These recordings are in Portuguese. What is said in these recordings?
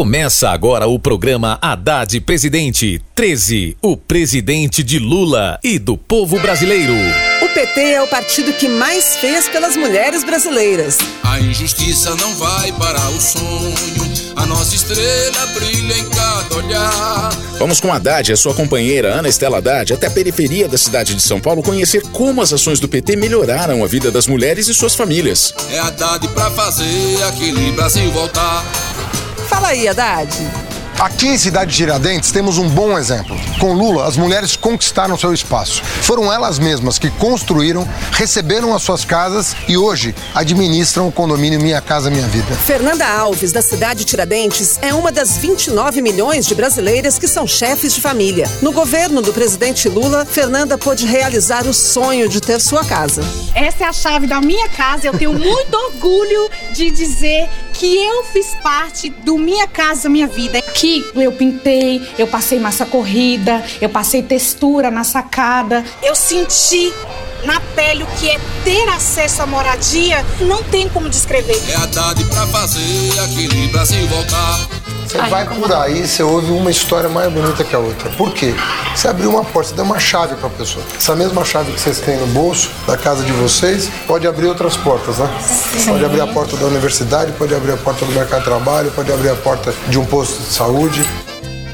Começa agora o programa Haddad Presidente 13, o presidente de Lula e do povo brasileiro. O PT é o partido que mais fez pelas mulheres brasileiras. A injustiça não vai parar o sonho, a nossa estrela brilha em cada olhar. Vamos com Haddad e a sua companheira Ana Estela Haddad até a periferia da cidade de São Paulo conhecer como as ações do PT melhoraram a vida das mulheres e suas famílias. É Haddad pra fazer aquele Brasil voltar. Fala aí, Haddad. Aqui em Cidade de Tiradentes temos um bom exemplo. Com Lula, as mulheres conquistaram seu espaço. Foram elas mesmas que construíram, receberam as suas casas e hoje administram o condomínio Minha Casa Minha Vida. Fernanda Alves, da cidade de Tiradentes, é uma das 29 milhões de brasileiras que são chefes de família. No governo do presidente Lula, Fernanda pôde realizar o sonho de ter sua casa. Essa é a chave da minha casa. Eu tenho muito orgulho de dizer que eu fiz parte do Minha Casa Minha Vida. Aqui eu pintei, eu passei massa corrida, eu passei textura na sacada. Eu senti na pele o que é ter acesso à moradia, não tem como descrever. É Haddad pra fazer aquele Brasil voltar. Você vai por aí, você ouve uma história mais bonita que a outra. Por quê? Você abriu uma porta, você deu uma chave para a pessoa. Essa mesma chave que vocês têm no bolso da casa de vocês pode abrir outras portas, né? Sim. Pode abrir a porta da universidade, pode abrir a porta do mercado de trabalho, pode abrir a porta de um posto de saúde.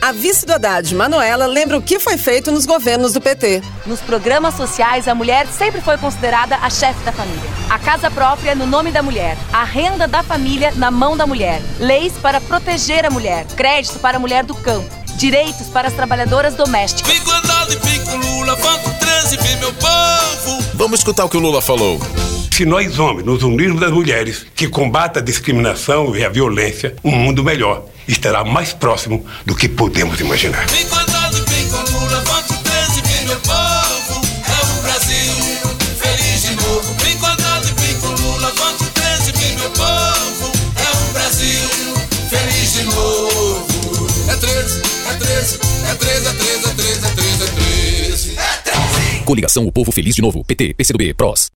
A vice do Haddad, Manuela, lembra o que foi feito nos governos do PT. Nos programas sociais, a mulher sempre foi considerada a chefe da família. A casa própria no nome da mulher. A renda da família na mão da mulher. Leis para proteger a mulher. Crédito para a mulher do campo. Direitos para as trabalhadoras domésticas. Fico andado e fico Lula, trans e meu povo. Vamos escutar o que o Lula falou. Se nós homens nos unirmos das mulheres que combatem a discriminação e a violência, um mundo melhor estará mais próximo do que podemos imaginar. Fico andado e fico Lula, voto trans e meu povo. É um Brasil feliz de novo. Fico andado e fico Lula, voto trans e meu povo. É um Brasil feliz de novo. É 13, é 13, é 13, é 13, é 13, é 13, é 13. É 13. Coligação O Povo Feliz de Novo, PT, PCdoB, PROS.